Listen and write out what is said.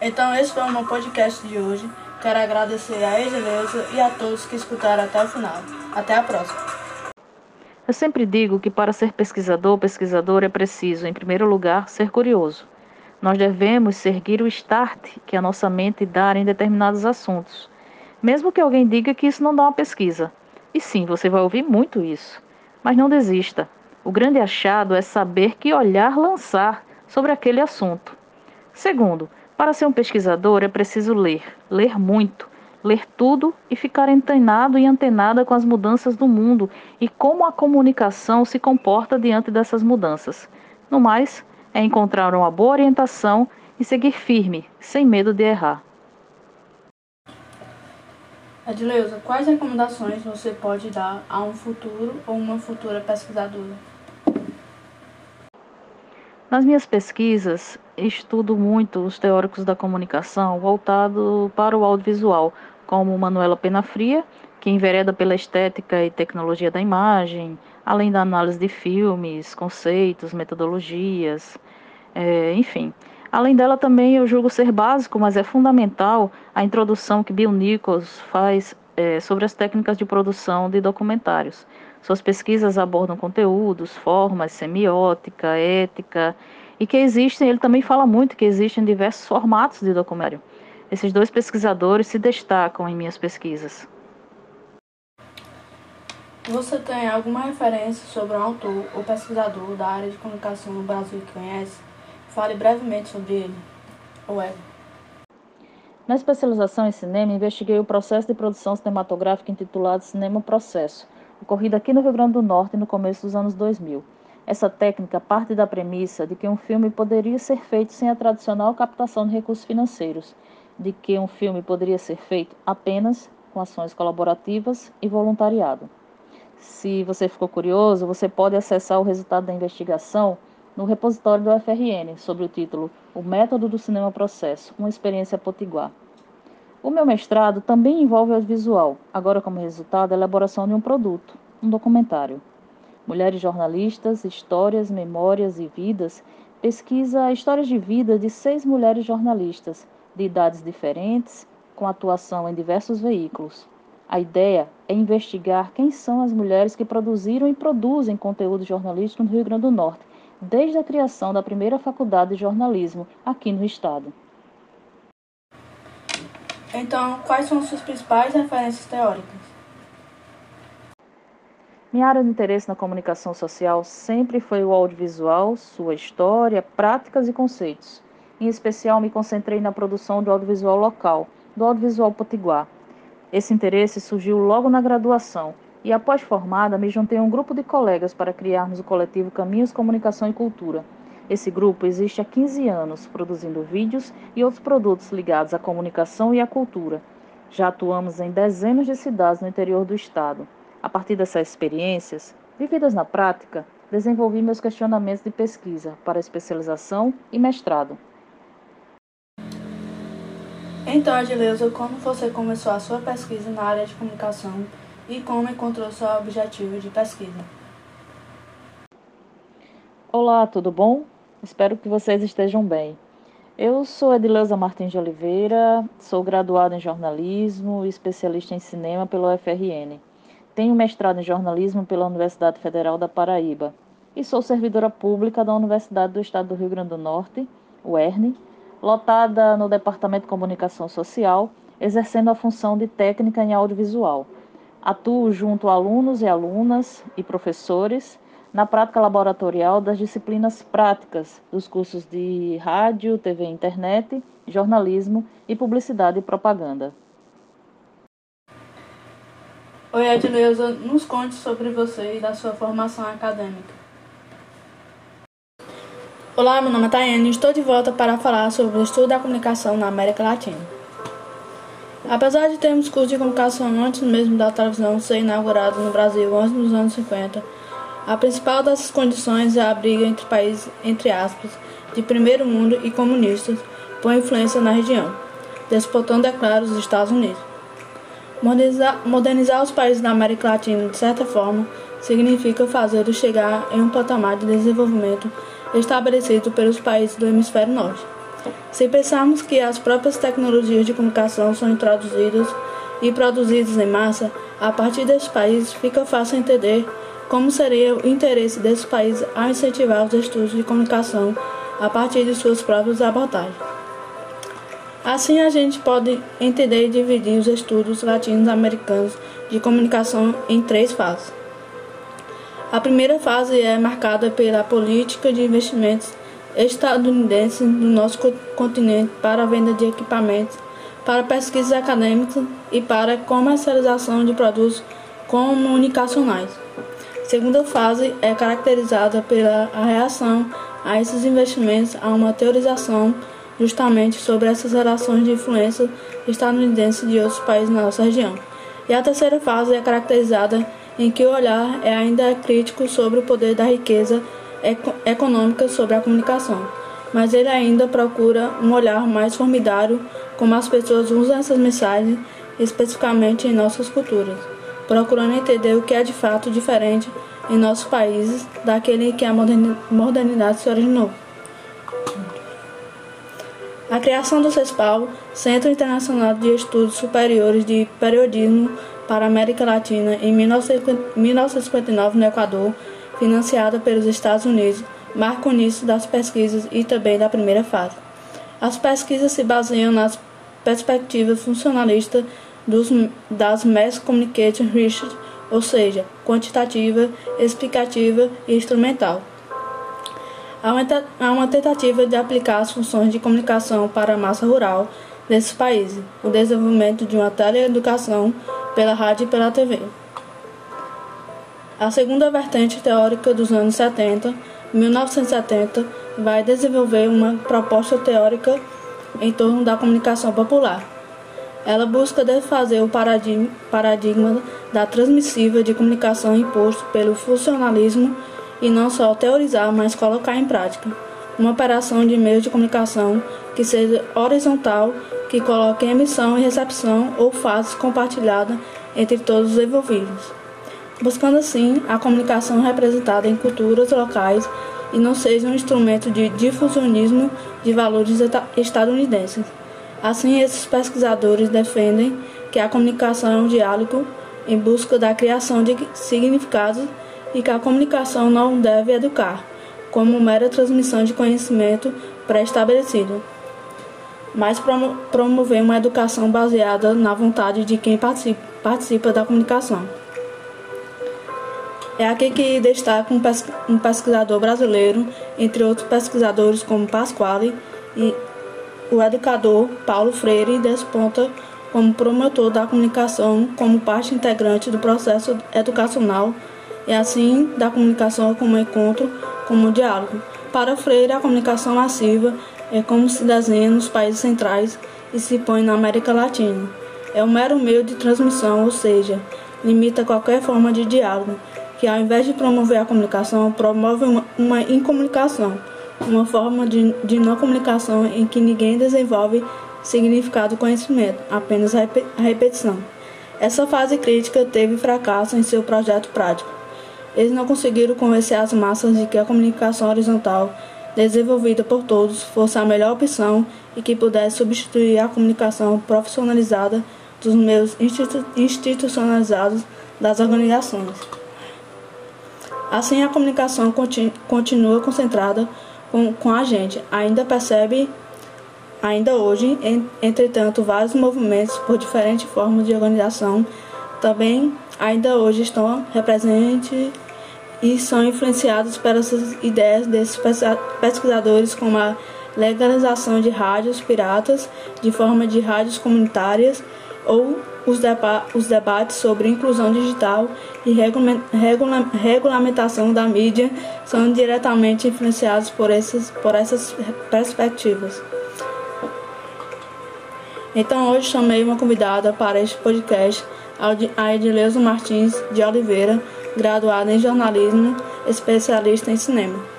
Então, esse foi o meu podcast de hoje. Quero agradecer a Edileuza e a todos que escutaram até o final. Até a próxima. Eu sempre digo que para ser pesquisador ou pesquisadora é preciso, em primeiro lugar, ser curioso. Nós devemos seguir o start que a nossa mente dá em determinados assuntos. Mesmo que alguém diga que isso não dá uma pesquisa. E sim, você vai ouvir muito isso. Mas não desista. O grande achado é saber que olhar lançar sobre aquele assunto. Segundo, para ser um pesquisador é preciso ler, ler muito, ler tudo e ficar antenado e antenada com as mudanças do mundo e como a comunicação se comporta diante dessas mudanças. No mais, é encontrar uma boa orientação e seguir firme, sem medo de errar. Adileuza, quais recomendações você pode dar a um futuro ou uma futura pesquisadora? Nas minhas pesquisas, estudo muito os teóricos da comunicação voltado para o audiovisual, como Manuela Penafria, que envereda pela estética e tecnologia da imagem, além da análise de filmes, conceitos, metodologias, é, enfim. Além dela, também eu julgo ser básico, mas é fundamental a introdução que Bill Nichols faz é, sobre as técnicas de produção de documentários. Suas pesquisas abordam conteúdos, formas, semiótica, ética, e que existem, ele também fala muito que existem diversos formatos de documentário. Esses dois pesquisadores se destacam em minhas pesquisas. Você tem alguma referência sobre um autor ou pesquisador da área de comunicação no Brasil que conhece? Fale brevemente sobre ele ou ela. Na especialização em cinema, investiguei o processo de produção cinematográfica intitulado Cinema Processo, ocorrido aqui no Rio Grande do Norte no começo dos anos 2000. Essa técnica parte da premissa de que um filme poderia ser feito sem a tradicional captação de recursos financeiros, de que um filme poderia ser feito apenas com ações colaborativas e voluntariado. Se você ficou curioso, você pode acessar o resultado da investigação no repositório do FRN sobre o título O Método do Cinema Processo, uma experiência potiguar. O meu mestrado também envolve audiovisual, agora como resultado a elaboração de um produto, um documentário. Mulheres jornalistas, histórias, memórias e vidas pesquisa histórias de vida de seis mulheres jornalistas, de idades diferentes, com atuação em diversos veículos. A ideia é investigar quem são as mulheres que produziram e produzem conteúdo jornalístico no Rio Grande do Norte, desde a criação da primeira faculdade de jornalismo aqui no estado. Então, quais são suas principais referências teóricas? Minha área de interesse na comunicação social sempre foi o audiovisual, sua história, práticas e conceitos. Em especial, me concentrei na produção do audiovisual local, do audiovisual potiguar. Esse interesse surgiu logo na graduação e, após formada, me juntei a um grupo de colegas para criarmos o coletivo Caminhos Comunicação e Cultura, esse grupo existe há 15 anos, produzindo vídeos e outros produtos ligados à comunicação e à cultura. Já atuamos em dezenas de cidades no interior do estado. A partir dessas experiências, vividas na prática, desenvolvi meus questionamentos de pesquisa para especialização e mestrado. Então, Adileuza, como você começou a sua pesquisa na área de comunicação e como encontrou seu objetivo de pesquisa? Olá, tudo bom? Espero que vocês estejam bem. Eu sou Edileuza Martins de Oliveira, sou graduada em jornalismo e especialista em cinema pela UFRN. Tenho mestrado em jornalismo pela Universidade Federal da Paraíba e sou servidora pública da Universidade do Estado do Rio Grande do Norte, UERN, lotada no Departamento de Comunicação Social, exercendo a função de técnica em audiovisual. Atuo junto a alunos e alunas e professores na prática laboratorial das disciplinas práticas dos cursos de rádio, TV e internet, jornalismo e publicidade e propaganda. Oi, Edileuza, nos conte sobre você e da sua formação acadêmica. Olá, meu nome é Tayane e estou de volta para falar sobre o estudo da comunicação na América Latina. Apesar de termos curso de comunicação antes mesmo da televisão ser inaugurado no Brasil antes dos anos 50, a principal dessas condições é a briga entre países, entre aspas, de primeiro mundo e comunistas por influência na região, disputando, é claro, os Estados Unidos. Modernizar, modernizar os países da América Latina, de certa forma, significa fazê-los chegar em um patamar de desenvolvimento estabelecido pelos países do hemisfério norte. Se pensarmos que as próprias tecnologias de comunicação são introduzidas e produzidas em massa a partir desses países, fica fácil entender como seria o interesse desses países ao incentivar os estudos de comunicação a partir de suas próprias abordagens. Assim, a gente pode entender e dividir os estudos latinos-americanos de comunicação em três fases. A primeira fase é marcada pela política de investimentos estadunidense no nosso continente para a venda de equipamentos, para pesquisas acadêmicas e para comercialização de produtos comunicacionais. Segunda fase é caracterizada pela reação a esses investimentos a uma teorização justamente sobre essas relações de influência estadunidense de outros países na nossa região. E a terceira fase é caracterizada em que o olhar é ainda crítico sobre o poder da riqueza econômica sobre a comunicação, mas ele ainda procura um olhar mais formidário como as pessoas usam essas mensagens especificamente em nossas culturas, procurando entender o que é de fato diferente em nossos países daquele que a modernidade se originou. A criação do CESPAL, Centro Internacional de Estudos Superiores de Periodismo para a América Latina, em 1959 no Equador, financiada pelos Estados Unidos, marca o início das pesquisas e também da primeira fase. As pesquisas se baseiam nas perspectivas funcionalistas dos, das Mass Communication Research, ou seja, quantitativa, explicativa e instrumental. Há uma tentativa de aplicar as funções de comunicação para a massa rural desses países, o desenvolvimento de uma teleeducação pela rádio e pela TV. A segunda vertente teórica dos anos 70, 1970, vai desenvolver uma proposta teórica em torno da comunicação popular. Ela busca desfazer o paradigma, paradigma da transmissiva de comunicação imposto pelo funcionalismo e não só teorizar, mas colocar em prática uma operação de meios de comunicação que seja horizontal, que coloque emissão e recepção ou fases compartilhadas entre todos os envolvidos, buscando assim a comunicação representada em culturas locais e não seja um instrumento de difusionismo de valores estadunidenses. Assim, esses pesquisadores defendem que a comunicação é um diálogo em busca da criação de significados e que a comunicação não deve educar, como mera transmissão de conhecimento pré-estabelecido, mas promover uma educação baseada na vontade de quem participa, da comunicação. É aqui que destaca um pesquisador brasileiro, entre outros pesquisadores como Pasquale e o educador Paulo Freire desponta como promotor da comunicação como parte integrante do processo educacional e assim da comunicação como encontro, como diálogo. Para Freire, a comunicação massiva é como se desenha nos países centrais e se põe na América Latina. É um mero meio de transmissão, ou seja, limita qualquer forma de diálogo, que ao invés de promover a comunicação, promove uma, incomunicação, uma forma de, de não comunicação em que ninguém desenvolve significado do conhecimento, apenas a repetição. Essa fase crítica teve fracasso em seu projeto prático. Eles não conseguiram convencer as massas de que a comunicação horizontal, desenvolvida por todos, fosse a melhor opção e que pudesse substituir a comunicação profissionalizada dos meios institu institucionalizados das organizações. Assim, a comunicação continu continua concentrada com, com a gente. Ainda percebe, ainda hoje, entretanto, vários movimentos por diferentes formas de organização também ainda hoje estão representes e são influenciados pelas ideias desses pesquisadores como a legalização de rádios piratas de forma de rádios comunitárias ou os, deba os debates sobre inclusão digital e regula regula regulamentação da mídia são diretamente influenciados por essas, por essas perspectivas. Então hoje chamei uma convidada para este podcast, a Edileuza Martins de Oliveira, graduada em jornalismo, especialista em cinema.